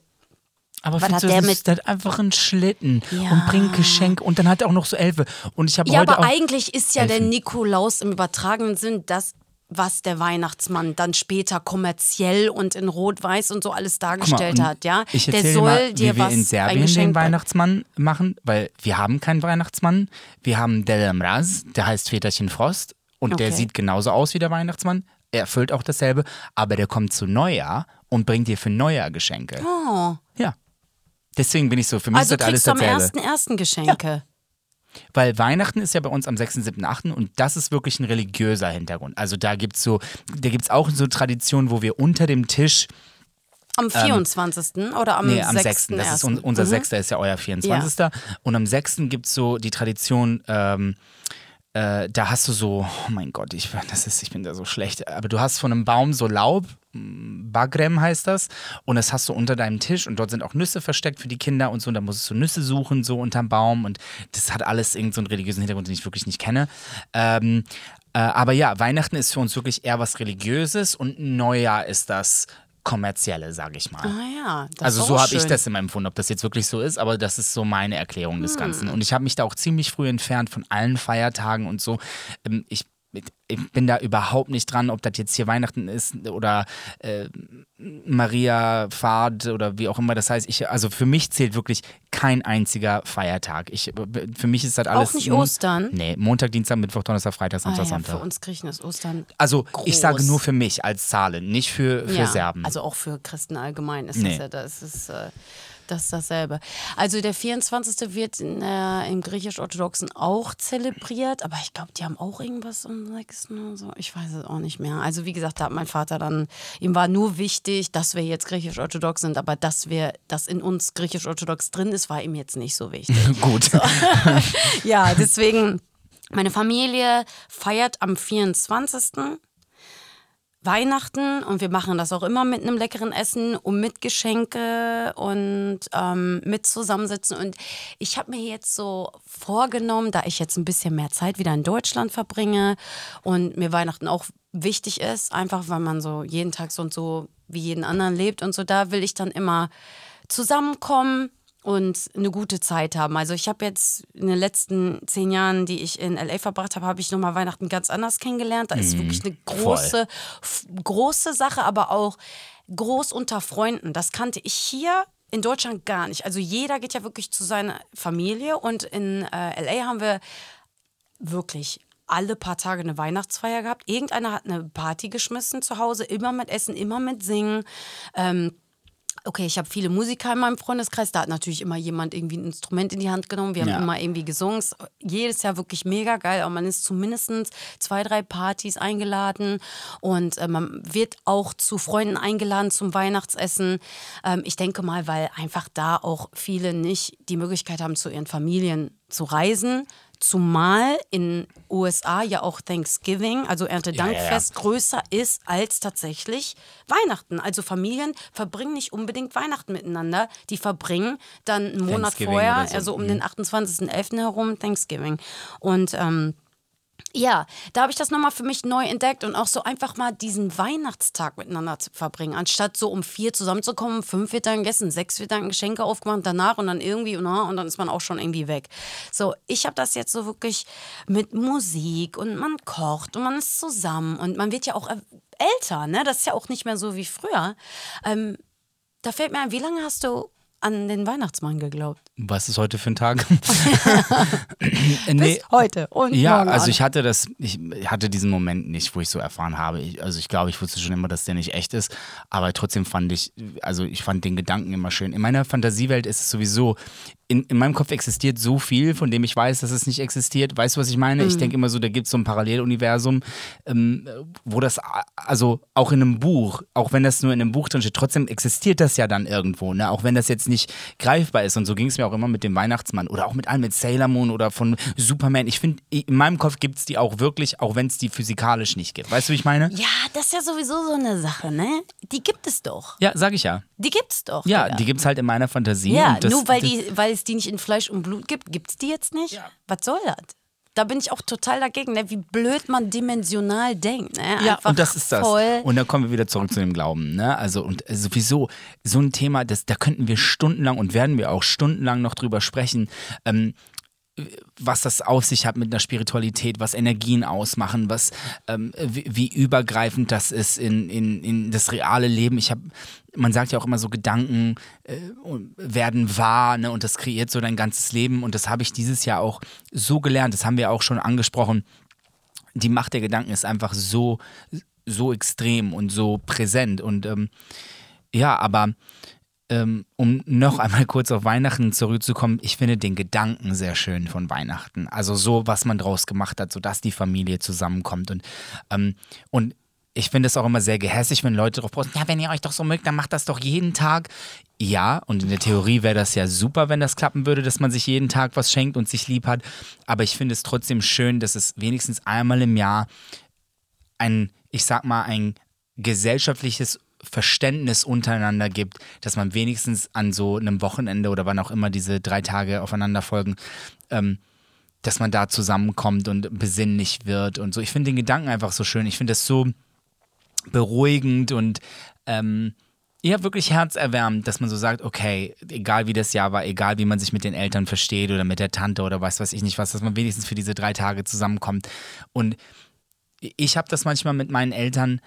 aber was du, das ist das einfach ein Schlitten ja. und bringt Geschenk und dann hat er auch noch so Elfe. Und ich habe ja, aber eigentlich ist ja Elfen. der Nikolaus im übertragenen Sinn das was der Weihnachtsmann dann später kommerziell und in Rot-Weiß und so alles dargestellt mal, hat, ja. Ich der soll mal, dir wie wir in Serbien den Weihnachtsmann machen, weil wir haben keinen Weihnachtsmann. Wir haben Del Mraz, der heißt Väterchen Frost und okay. der sieht genauso aus wie der Weihnachtsmann. Er erfüllt auch dasselbe, aber der kommt zu Neujahr und bringt dir für Neujahr Geschenke. Oh. Ja. Deswegen bin ich so, für mich also ist das alles dasselbe. Am ersten ersten Geschenke. Ja. weil Weihnachten ist ja bei uns am 6., 7., 8. und das ist wirklich ein religiöser Hintergrund. Also da gibt es so, da gibt es auch so Traditionen, wo wir unter dem Tisch Am 24. oder am Ähm, Nee, am 6. 6. Das ist un unser Mhm. 6. ist ja euer 24. Und am 6. gibt es so die Tradition, ähm, äh, da hast du so, oh mein Gott, ich, das ist, ich bin da so schlecht, aber du hast von einem Baum so Laub, Bagrem heißt das, und das hast du unter deinem Tisch und dort sind auch Nüsse versteckt für die Kinder und so, und da musst du Nüsse suchen, so unterm Baum und das hat alles irgendeinen so einen religiösen Hintergrund, den ich wirklich nicht kenne. Ähm, äh, aber ja, Weihnachten ist für uns wirklich eher was Religiöses und Neujahr ist das Kommerzielle, sage ich mal. Ah ja, Also so habe ich das immer empfunden, ob das jetzt wirklich so ist, aber das ist so meine Erklärung des Ganzen. Und ich habe mich da auch ziemlich früh entfernt von allen Feiertagen und so. Ähm, Ich, ich bin da überhaupt nicht dran, ob das jetzt hier Weihnachten ist oder äh, Maria Fahrt oder wie auch immer das heißt. Ich, also für mich zählt wirklich kein einziger Feiertag. Ich, für mich ist das alles. nicht Mon- Ostern? Nee, Montag, Dienstag, Mittwoch, Donnerstag, Freitag, Ah, Samstag, ja, Sonntag. für uns Griechen ist Ostern. Also ich sage groß. nur für mich als Zahlen, nicht für, für ja, Serben. Also auch für Christen allgemein ist Nee. das ja das ist, äh, das ist dasselbe. Also der 24. wird in, äh, im griechisch-orthodoxen auch zelebriert, aber ich glaube, die haben auch irgendwas am 6. oder so. Ich weiß es auch nicht mehr. Also wie gesagt, da hat mein Vater dann, ihm war nur wichtig, dass wir jetzt griechisch-orthodox sind, aber dass wir, dass in uns griechisch-orthodox drin ist, war ihm jetzt nicht so wichtig. Gut. ja, deswegen, meine Familie feiert am 24. Weihnachten und wir machen das auch immer mit einem leckeren Essen und mit Geschenke und ähm, mit Zusammensitzen. Und ich habe mir jetzt so vorgenommen, da ich jetzt ein bisschen mehr Zeit wieder in Deutschland verbringe und mir Weihnachten auch wichtig ist, einfach weil man so jeden Tag so und so wie jeden anderen lebt und so, da will ich dann immer zusammenkommen und eine gute Zeit haben. Also ich habe jetzt in den letzten zehn Jahren, die ich in LA verbracht habe, habe ich nochmal Weihnachten ganz anders kennengelernt. Da ist wirklich eine große, große Sache, aber auch groß unter Freunden. Das kannte ich hier in Deutschland gar nicht. Also jeder geht ja wirklich zu seiner Familie und in äh, LA haben wir wirklich alle paar Tage eine Weihnachtsfeier gehabt. Irgendeiner hat eine Party geschmissen zu Hause, immer mit Essen, immer mit Singen. Ähm, okay, ich habe viele Musiker in meinem Freundeskreis, da hat natürlich immer jemand irgendwie ein Instrument in die Hand genommen. Wir haben Ja. immer irgendwie gesungen. Es ist Jedes Jahr wirklich mega geil. Aber man ist zumindest zwei, drei Partys eingeladen und äh, man wird auch zu Freunden eingeladen zum Weihnachtsessen. Ähm, ich denke mal, weil einfach da auch viele nicht die Möglichkeit haben, zu ihren Familien zu reisen. Zumal in USA ja auch Thanksgiving, also Erntedankfest, größer ist als tatsächlich Weihnachten. Also Familien verbringen nicht unbedingt Weihnachten miteinander. Die verbringen dann einen Monat vorher, so. also um Mhm. den 28.11. herum, Thanksgiving. Und ähm, ja, da habe ich das nochmal für mich neu entdeckt und auch so einfach mal diesen Weihnachtstag miteinander zu verbringen. Anstatt so um vier zusammenzukommen, fünf wird dann gegessen, sechs wird dann Geschenke aufgemacht danach und dann irgendwie, na, und dann ist man auch schon irgendwie weg. So, ich habe das jetzt so wirklich mit Musik und man kocht und man ist zusammen und man wird ja auch äh, älter, ne? Das ist ja auch nicht mehr so wie früher. Ähm, da fällt mir ein, wie lange hast du an den Weihnachtsmann geglaubt? Was ist heute für ein Tag? nee, Bis heute und ja, morgen also ich hatte das, ich hatte diesen Moment nicht, wo ich so erfahren habe. Ich, also ich glaube, ich wusste schon immer, dass der nicht echt ist, aber trotzdem fand ich, also ich fand den Gedanken immer schön. In meiner Fantasiewelt ist es sowieso, in, in meinem Kopf existiert so viel, von dem ich weiß, dass es nicht existiert. Weißt du, was ich meine? Mhm. Ich denke immer so, da gibt es so ein Paralleluniversum, ähm, wo das, also auch in einem Buch, auch wenn das nur in einem Buch drin steht, trotzdem existiert das ja dann irgendwo, ne? Auch wenn das jetzt nicht greifbar ist. Und so ging es mir auch immer mit dem Weihnachtsmann oder auch mit allem mit Sailor Moon oder von Superman. Ich finde, in meinem Kopf gibt es die auch wirklich, auch wenn es die physikalisch nicht gibt. Weißt du, wie ich meine? Ja, das ist ja sowieso so eine Sache, ne? Die gibt es doch. Ja, sag ich ja. Die gibt's doch. Ja, Digga. die gibt es halt in meiner Fantasie. Ja, das, nur weil, das, die, weil es die nicht in Fleisch und Blut gibt, gibt's die jetzt nicht? Ja. Was soll das? Da bin ich auch total dagegen, ne? wie blöd man dimensional denkt. Ne? Ja, und das ist das. Und dann kommen wir wieder zurück zu dem Glauben. Ne? Also, und sowieso, so ein Thema, das, da könnten wir stundenlang und werden wir auch stundenlang noch drüber sprechen. Ähm, was das auf sich hat mit einer Spiritualität, was Energien ausmachen, was ähm, wie, wie übergreifend das ist in, in, in das reale Leben. Ich habe, man sagt ja auch immer so, Gedanken äh, werden wahr, ne? Und das kreiert so dein ganzes Leben. Und das habe ich dieses Jahr auch so gelernt. Das haben wir auch schon angesprochen. Die Macht der Gedanken ist einfach so, so extrem und so präsent. Und ähm, ja, aber ähm, um noch einmal kurz auf Weihnachten zurückzukommen, ich finde den Gedanken sehr schön von Weihnachten. Also so, was man draus gemacht hat, sodass die Familie zusammenkommt. Und, ähm, und ich finde es auch immer sehr gehässig, wenn Leute drauf posten, ja, wenn ihr euch doch so mögt, dann macht das doch jeden Tag. Ja, und in der Theorie wäre das ja super, wenn das klappen würde, dass man sich jeden Tag was schenkt und sich lieb hat. Aber ich finde es trotzdem schön, dass es wenigstens einmal im Jahr ein, ich sag mal, ein gesellschaftliches Verständnis untereinander gibt, dass man wenigstens an so einem Wochenende oder wann auch immer diese drei Tage aufeinander folgen, ähm, dass man da zusammenkommt und besinnlich wird und so. Ich finde den Gedanken einfach so schön. Ich finde das so beruhigend und ähm, ja, wirklich herzerwärmend, dass man so sagt, okay, egal wie das Jahr war, egal wie man sich mit den Eltern versteht oder mit der Tante oder was weiß ich nicht was, dass man wenigstens für diese drei Tage zusammenkommt. Und ich habe das manchmal mit meinen Eltern,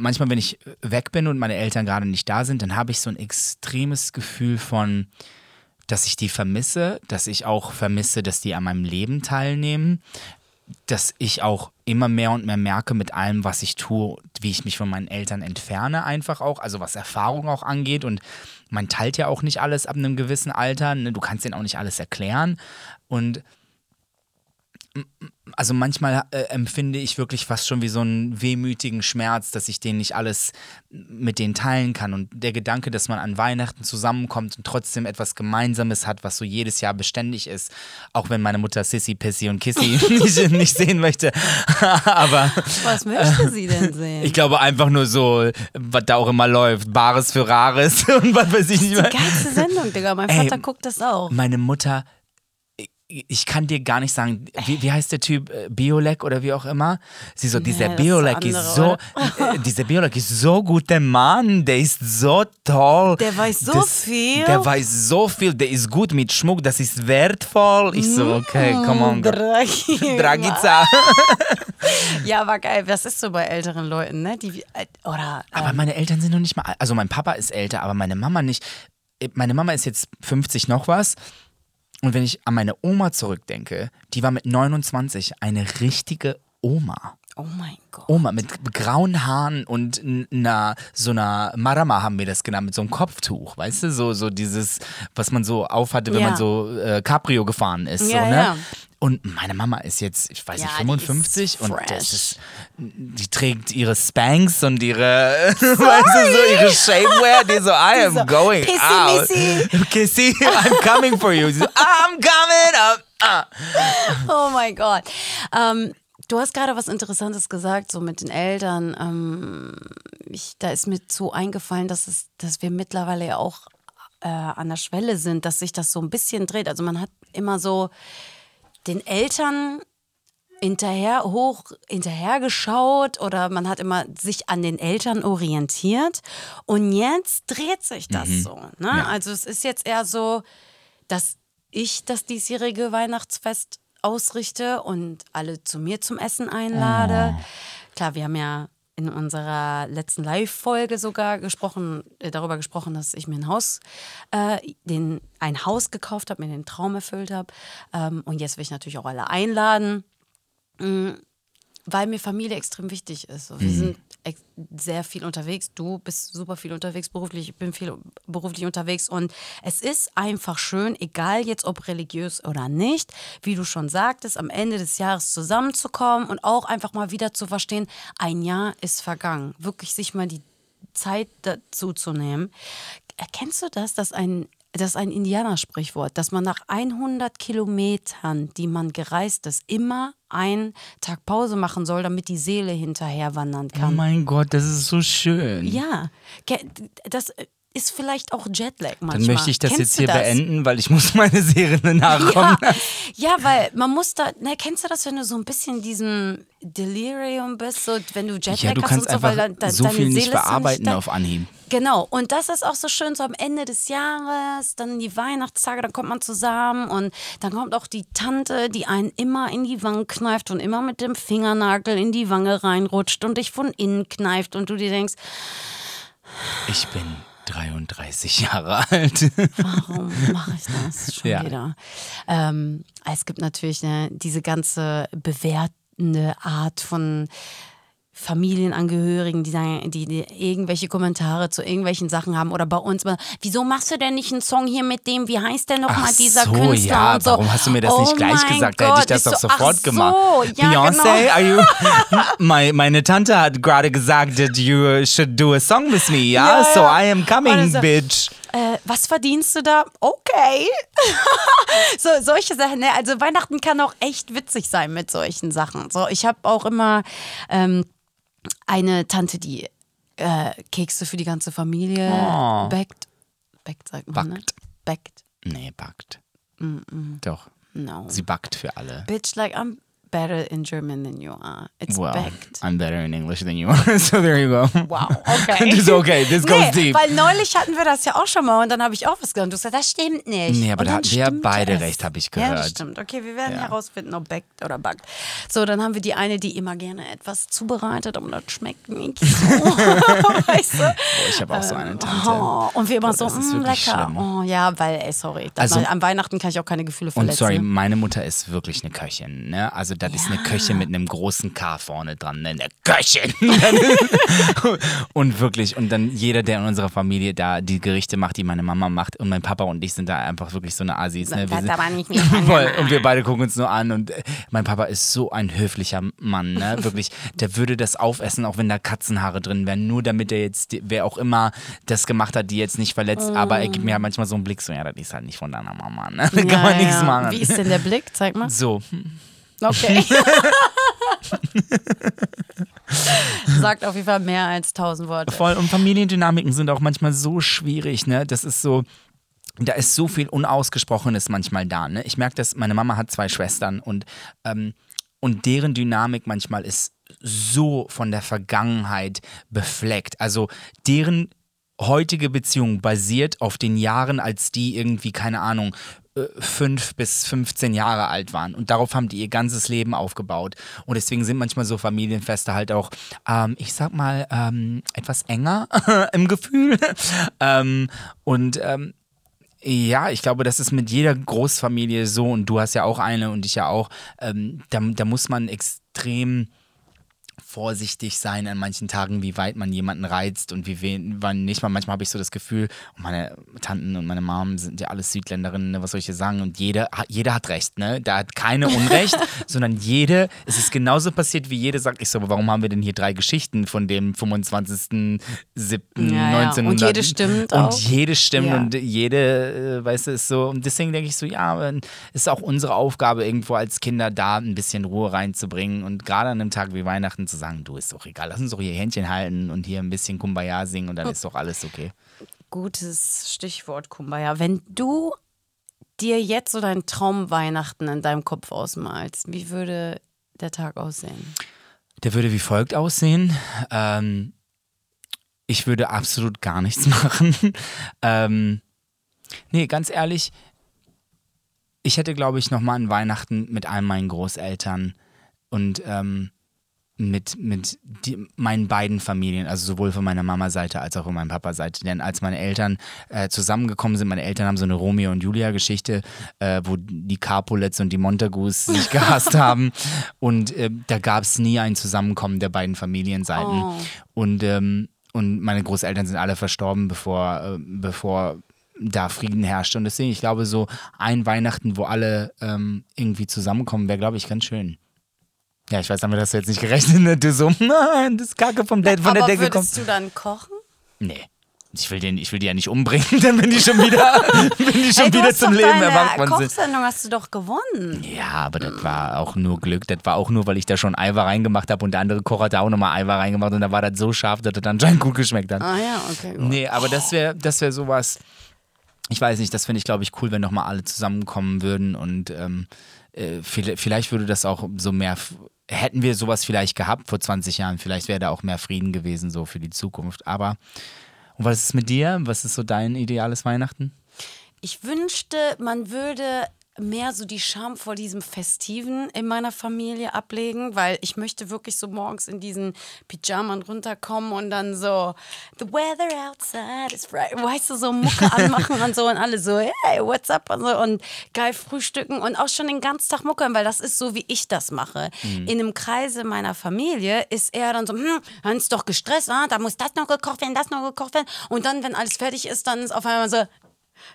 manchmal wenn ich weg bin und meine Eltern gerade nicht da sind, dann habe ich so ein extremes Gefühl von, dass ich die vermisse, dass ich auch vermisse, dass die an meinem Leben teilnehmen, dass ich auch immer mehr und mehr merke mit allem, was ich tue, wie ich mich von meinen Eltern entferne, einfach auch, also was Erfahrung auch angeht. Und man teilt ja auch nicht alles ab einem gewissen Alter. Ne? Du kannst denen auch nicht alles erklären. Und also manchmal äh, empfinde ich wirklich fast schon wie so einen wehmütigen Schmerz, dass ich den nicht alles mit denen teilen kann. Und der Gedanke, dass man an Weihnachten zusammenkommt und trotzdem etwas Gemeinsames hat, was so jedes Jahr beständig ist, auch wenn meine Mutter Sissy, Pissy und Kissy nicht, nicht, sehen möchte. Aber was möchte sie denn sehen? Ich glaube einfach nur so, was da auch immer läuft, Bares für Rares und was weiß ich nicht mehr. Die geilste Sendung, Digga. Mein Vater Ey, guckt das auch. Meine Mutter ich kann dir gar nicht sagen, wie, wie heißt der Typ, äh, Biolek oder wie auch immer? Sie so, dieser nee, Biolek ist, so, äh, dieser Biolek ist so guter Mann, der ist so toll. Der weiß so das, viel. Der weiß so viel, der ist gut mit Schmuck, das ist wertvoll. Ich so, okay, mm, come on. Draghi. Dragica. ja, aber geil, das ist so bei älteren Leuten, ne? Die, äh, oder, ähm, aber meine Eltern sind noch nicht mal, also mein Papa ist älter, aber meine Mama nicht. Meine Mama ist jetzt 50 noch was. Und wenn ich an meine Oma zurückdenke, die war mit 29 eine richtige Oma. Oh mein Gott. Oma mit grauen Haaren und einer, so einer Marama haben wir das genannt, mit so einem Kopftuch, weißt du? So, so dieses, was man so aufhatte, wenn ja. man so äh, Cabrio gefahren ist. Ja, so, ne? Ja. Und meine Mama ist jetzt, ich weiß nicht, 55 und das ist, die trägt ihre Spanks und ihre, weißt du, so ihre Shapewear, die so, I am so, going Kissy, out. Missy. Kissy, I'm coming for you. So, I'm coming up. Ah. Oh mein Gott. Ähm, Du hast gerade was Interessantes gesagt, so mit den Eltern. Ähm, ich, da ist mir so eingefallen, dass, es, dass wir mittlerweile ja auch äh, an der Schwelle sind, dass sich das so ein bisschen dreht. Also man hat immer so den Eltern hinterher hoch hinterhergeschaut oder man hat immer sich an den Eltern orientiert und jetzt dreht sich das mhm. so. Ne? Ja. Also es ist jetzt eher so, dass ich das diesjährige Weihnachtsfest ausrichte und alle zu mir zum Essen einlade. Oh. Klar, wir haben ja in unserer letzten Live-Folge sogar gesprochen, äh, darüber gesprochen, dass ich mir ein Haus, äh, den, ein Haus gekauft habe, mir den Traum erfüllt habe. Ähm, und jetzt will ich natürlich auch alle einladen, mh, mm, weil mir Familie extrem wichtig ist. Wir mhm. sind sehr viel unterwegs. Du bist super viel unterwegs beruflich, ich bin viel beruflich unterwegs und es ist einfach schön, egal jetzt ob religiös oder nicht, wie du schon sagtest, am Ende des Jahres zusammenzukommen und auch einfach mal wieder zu verstehen, ein Jahr ist vergangen. Wirklich sich mal die Zeit dazu zu nehmen. Erkennst du das, dass ein das ist ein Indianersprichwort, dass man nach 100 Kilometern, die man gereist ist, immer einen Tag Pause machen soll, damit die Seele hinterher wandern kann. Oh mein Gott, das ist so schön. Ja, das ist vielleicht auch Jetlag manchmal. Dann möchte ich das kennst jetzt hier das? beenden, weil ich muss meine Serie nachkommen. Ja, ja, weil man muss da, ne, kennst du das, wenn du so ein bisschen diesem Delirium bist, so wenn du Jetlag ja, du hast und so, weil dann, dann, so viel Seele nicht verarbeiten nicht auf Anhieb. Genau, und das ist auch so schön, so am Ende des Jahres, dann die Weihnachtstage, dann kommt man zusammen und dann kommt auch die Tante, die einen immer in die Wange kneift und immer mit dem Fingernagel in die Wange reinrutscht und dich von innen kneift und du dir denkst, ich bin 33 Jahre alt. Warum mache ich das schon ja. wieder? Ähm, es gibt natürlich ne, diese ganze bewertende Art von Familienangehörigen, die, sagen, die, die irgendwelche Kommentare zu irgendwelchen Sachen haben oder bei uns mal, wieso machst du denn nicht einen Song hier mit dem, wie heißt der nochmal, dieser so, Künstler ja, und so. warum hast du mir das oh nicht gleich gesagt? Da hätte ich Gott, das doch so, sofort ach gemacht. So, ja, Beyoncé, genau. are you? My, meine Tante hat gerade gesagt, that you should do a song with me, ja? Ja, So ja. I am coming, Und so, bitch. Äh, was verdienst du da? Okay. so, solche Sachen. Ne? Also Weihnachten kann auch echt witzig sein mit solchen Sachen. So, ich habe auch immer ähm, eine Tante, die äh, Kekse für die ganze Familie Oh. backt. Backt, sagt man, ne? Backt. Backt. Nee, backt. Doch. No. Sie backt für alle. Bitch, like I'm better in German than you are. It's Well, backt. I'm better in English than you are, so there you go. Wow, okay. Das ist okay, this goes nee, deep. Weil neulich hatten wir das ja auch schon mal und dann habe ich auch was gesagt. Du hast gesagt, das stimmt nicht. Nee, aber Und da hatten wir beide es. recht, hab ich Ja, das gehört. stimmt. Okay, wir werden Ja. herausfinden, ob backt oder backt. So, dann haben wir die eine, die immer gerne etwas zubereitet, aber das schmeckt nicht so. weißt du? Boah, ich habe auch so eine Tante. Oh, und wir immer Boah, so, mm, lecker. schlimm. Oh, ja, weil, ey, sorry. Also- am Weihnachten kann ich auch keine Gefühle Und verletzen. sorry, meine Mutter ist wirklich eine Köchin. Ne? Also das ist eine Köchin mit einem großen K vorne dran. Ne? Eine Köchin. und wirklich, und dann jeder, der in unserer Familie da die Gerichte macht, die meine Mama macht und mein Papa und ich sind da einfach wirklich so eine Assis. Ne? Das sind- aber nicht Voll. Und wir beide gucken uns nur an und äh, mein Papa ist so ein höflicher Mann, ne? Wirklich, der würde das aufessen, auch wenn da Katzenhaare drin wären, nur damit er jetzt, wer auch immer das gemacht hat, die jetzt nicht verletzt, aber er gibt mir halt manchmal so einen Blick, so, ja, das ist halt nicht von deiner Mama, ne? Da Ja, kann man nichts ja. machen. Wie ist denn der Blick? Zeig mal. So, Okay. Sagt auf jeden Fall mehr als tausend Worte. voll. Und Familiendynamiken sind auch manchmal so schwierig, ne? Das ist so. Da ist so viel Unausgesprochenes manchmal da. Ne? Ich merke, dass meine Mama hat zwei Schwestern und, ähm, und deren Dynamik manchmal ist so von der Vergangenheit befleckt. Also deren heutige Beziehung basiert auf den Jahren, als die irgendwie, keine Ahnung, fünf bis 15 Jahre alt waren. Und darauf haben die ihr ganzes Leben aufgebaut. Und deswegen sind manchmal so Familienfeste halt auch, ähm, ich sag mal, ähm, etwas enger im Gefühl. ähm, und ähm, ja, ich glaube, das ist mit jeder Großfamilie so und du hast ja auch eine und ich ja auch. Ähm, da, da muss man extrem vorsichtig sein an manchen Tagen, wie weit man jemanden reizt und wie wen, wann nicht. Manchmal habe ich so das Gefühl, und meine Tanten und meine Mom sind ja alles Südländerinnen, ne, was soll ich hier sagen? Und jede, jeder hat recht, ne? Da hat keine Unrecht, sondern jede, es ist genauso passiert, wie jede sagt, ich so, aber warum haben wir denn hier drei Geschichten von dem 25.07. Ja, ja. 1900? Und jede stimmt Und auch. jede stimmt Ja. und jede, äh, weißt du, ist so. Und deswegen denke ich so, ja, ist auch unsere Aufgabe, irgendwo als Kinder da ein bisschen Ruhe reinzubringen und gerade an einem Tag wie Weihnachten zu sagen, du ist doch egal, lass uns doch hier Händchen halten und hier ein bisschen Kumbaya singen und dann ist doch alles okay. Gutes Stichwort, Kumbaya. Wenn du dir jetzt so deinen Traum Weihnachten in deinem Kopf ausmalst, wie würde der Tag aussehen? Der würde wie folgt aussehen. Ähm, ich würde absolut gar nichts machen. ähm, nee, ganz ehrlich, ich hätte, glaube ich, nochmal an Weihnachten mit all meinen Großeltern und ähm, mit, mit die, meinen beiden Familien, also sowohl von meiner Mama-Seite als auch von meiner Papa-Seite. Denn als meine Eltern äh, zusammengekommen sind, meine Eltern haben so eine Romeo und Julia-Geschichte, äh, wo die Capulets und die Montagus sich gehasst haben. Und äh, da gab es nie ein Zusammenkommen der beiden Familienseiten. Oh. Und, ähm, und meine Großeltern sind alle verstorben, bevor, äh, bevor da Frieden herrschte. Und deswegen, ich glaube, so ein Weihnachten, wo alle ähm, irgendwie zusammenkommen, wäre, glaube ich, ganz schön. Ja, ich weiß, damit hast du jetzt nicht gerechnet, ne? Du so, nein, das ist Kacke vom De von der Decke kommt. würdest du dann kochen? Nee. Ich will, den, ich will die ja nicht umbringen, dann bin die schon wieder, bin die schon Ey, du wieder zum Leben erwacht. Kochsendung hast du doch gewonnen. Ja, aber das war auch nur Glück. Das war auch nur, weil ich da schon Eiweiß reingemacht habe und der andere Koch hat da auch nochmal Eiweiß reingemacht und da war das so scharf, dass das anscheinend gut geschmeckt hat. Ah ja, okay. Gut. Nee, aber das wäre das wär sowas, ich weiß nicht, das finde ich, glaube ich, cool, wenn nochmal alle zusammenkommen würden und ähm, äh, viel- vielleicht würde das auch so mehr, hätten wir sowas vielleicht gehabt vor 20 Jahren, vielleicht wäre da auch mehr Frieden gewesen so für die Zukunft. Aber, und was ist mit dir? Was ist so dein ideales Weihnachten? Ich wünschte, man würde mehr so die Scham vor diesem Festiven in meiner Familie ablegen, weil ich möchte wirklich so morgens in diesen Pyjamas runterkommen und dann so The weather outside is bright, weißt du, so Mucke anmachen und so und alle so, hey, what's up? und so und geil frühstücken und auch schon den ganzen Tag Mucke, weil das ist so, wie ich das mache. In einem Kreise meiner Familie ist er dann so, hm, dann ist doch gestresst, ah, da muss das noch gekocht werden, das noch gekocht werden. Und dann, wenn alles fertig ist, dann ist auf einmal so,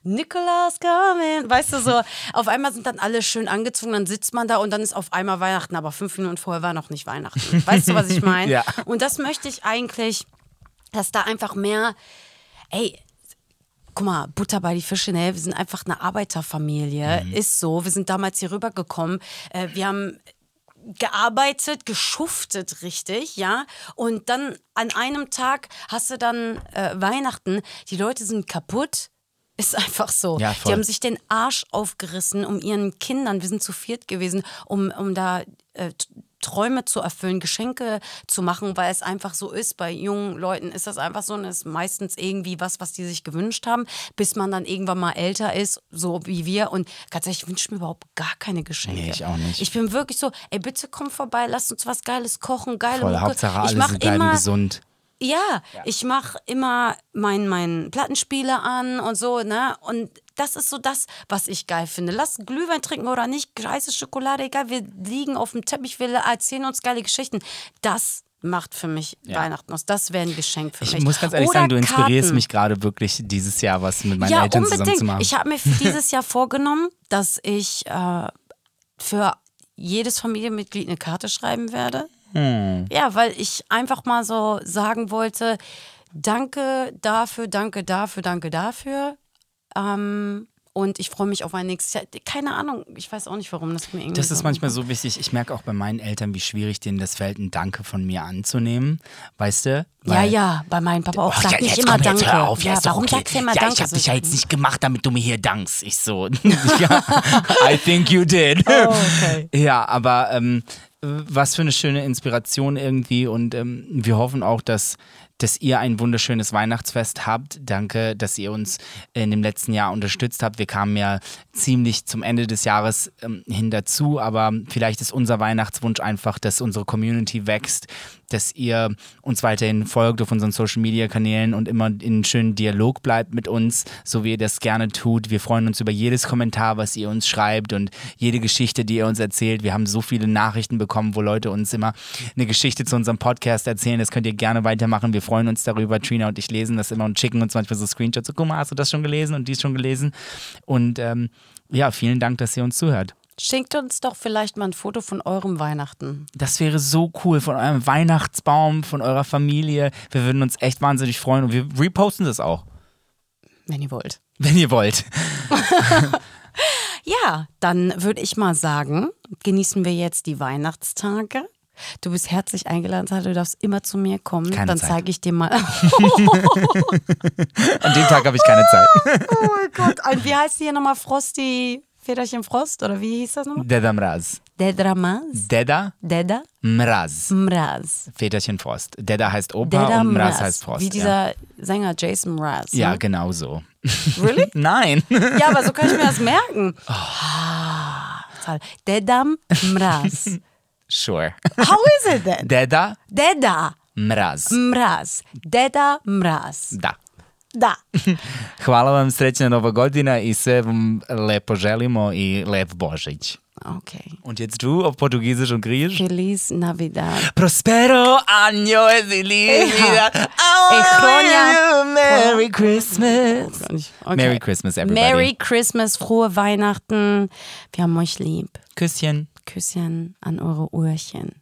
Nicolas coming. Weißt du, so, auf einmal sind dann alle schön angezogen, dann sitzt man da und dann ist auf einmal Weihnachten, aber fünf Minuten vorher war noch nicht Weihnachten. Weißt du, was ich meine? Ja. Und das möchte ich eigentlich, dass da einfach mehr, ey, guck mal, Butter bei die Fische, ne? wir sind einfach eine Arbeiterfamilie, ist so. Wir sind damals hier rübergekommen, äh, wir haben gearbeitet, geschuftet richtig, ja. Und dann an einem Tag hast du dann äh, Weihnachten, die Leute sind kaputt. Ist einfach so. Ja, die haben sich den Arsch aufgerissen, um ihren Kindern, wir sind zu viert gewesen, um, um da äh, Träume zu erfüllen, Geschenke zu machen, weil es einfach so ist. Bei jungen Leuten ist das einfach so und es ist meistens irgendwie was, was die sich gewünscht haben, bis man dann irgendwann mal älter ist, so wie wir. Und ganz ehrlich, ich wünsche mir überhaupt gar keine Geschenke. Nee, ich auch nicht. Ich bin wirklich so, ey, bitte komm vorbei, lass uns was Geiles kochen, geile Voll, Mucke. Hauptsache ich alle mach sind immer, gesund. Ja, ich mache immer meinen mein Plattenspieler an und so, ne? Und das ist so das, was ich geil finde. Lass Glühwein trinken oder nicht, heiße Schokolade, egal. Wir liegen auf dem Teppich, wir erzählen uns geile Geschichten. Das macht für mich Ja. Weihnachten aus. Das wäre ein Geschenk für Ich mich. muss ganz ehrlich Oder sagen, du inspirierst Karten. mich gerade wirklich dieses Jahr was mit meinen ja, Eltern zusammen unbedingt. zu machen. Ich habe mir für dieses Jahr vorgenommen, dass ich äh, für jedes Familienmitglied eine Karte schreiben werde. Hm. Ja, weil ich einfach mal so sagen wollte, danke dafür, danke dafür, danke dafür. Ähm, und ich freue mich auf ein nächstes Jahr. Keine Ahnung, ich weiß auch nicht warum. Das, mir irgendwie Das ist manchmal so wichtig. Ich merke auch bei meinen Eltern, wie schwierig denen das fällt, ein Danke von mir anzunehmen. Weißt du? Ja, ja, bei meinem Papa auch. Oh, Sag ja, nicht immer Danke. hör auf, ja, ja, warum okay. sagst du immer ja, Danke? ich habe So- dich ja jetzt nicht gemacht, damit du mir hier dankst. Ich so, ja, I think you did. Oh, okay. Ja, aber ähm, was für eine schöne Inspiration irgendwie und ähm, wir hoffen auch, dass dass ihr ein wunderschönes Weihnachtsfest habt. Danke, dass ihr uns in dem letzten Jahr unterstützt habt. Wir kamen ja ziemlich zum Ende des Jahres ähm, hin dazu, aber vielleicht ist unser Weihnachtswunsch einfach, dass unsere Community wächst, dass ihr uns weiterhin folgt auf unseren Social Media Kanälen und immer in schönen Dialog bleibt mit uns, so wie ihr das gerne tut. Wir freuen uns über jedes Kommentar, was ihr uns schreibt und jede Geschichte, die ihr uns erzählt. Wir haben so viele Nachrichten bekommen, wo Leute uns immer eine Geschichte zu unserem Podcast erzählen. Das könnt ihr gerne weitermachen. Wir freuen uns darüber. Trina und ich lesen das immer und schicken uns manchmal so Screenshots. So, guck mal, hast du das schon gelesen und dies schon gelesen? Und ähm, ja, vielen Dank, dass ihr uns zuhört. Schenkt uns doch vielleicht mal ein Foto von eurem Weihnachten. Das wäre so cool von eurem Weihnachtsbaum, von eurer Familie. Wir würden uns echt wahnsinnig freuen und wir reposten das auch, Wenn ihr wollt. wenn ihr wollt. Ja, dann würde ich mal sagen, genießen wir jetzt die Weihnachtstage. Du bist herzlich eingeladen, du darfst immer zu mir kommen. Keine dann zeige ich dir mal. An dem Tag habe ich keine Zeit. oh mein Gott. Und wie heißt die hier nochmal? Frosty Federchen Frost? Oder wie hieß das nochmal? Deda Mraz. Dedra Maz? Deda Deda Mraz. Mraz. Väterchen Frost. Deda heißt Opa Deda und Mraz Mraz. heißt Frost. Wie ja. dieser Sänger Jason Mraz. ja, Ne? genau so. Really? Nein. Ja, aber so kann ich mir das merken. Ah, toll. Dedam Mraz. Sure. How is it then? Deda Deda Mraz. Mraz. Deda Mraz. Da. Da. Hvala vam, srećna Nova godina i sve vam lepo želimo i lep Božić. Okay. Und jetzt du auf Portugiesisch und Griechisch? Feliz Navidad. Prospero año. Ja. Oh, I Echonia. Merry Christmas. Okay. Merry Christmas, everybody. Merry Christmas, frohe Weihnachten. Wir haben euch lieb. Küsschen. Küsschen an eure Uhrchen.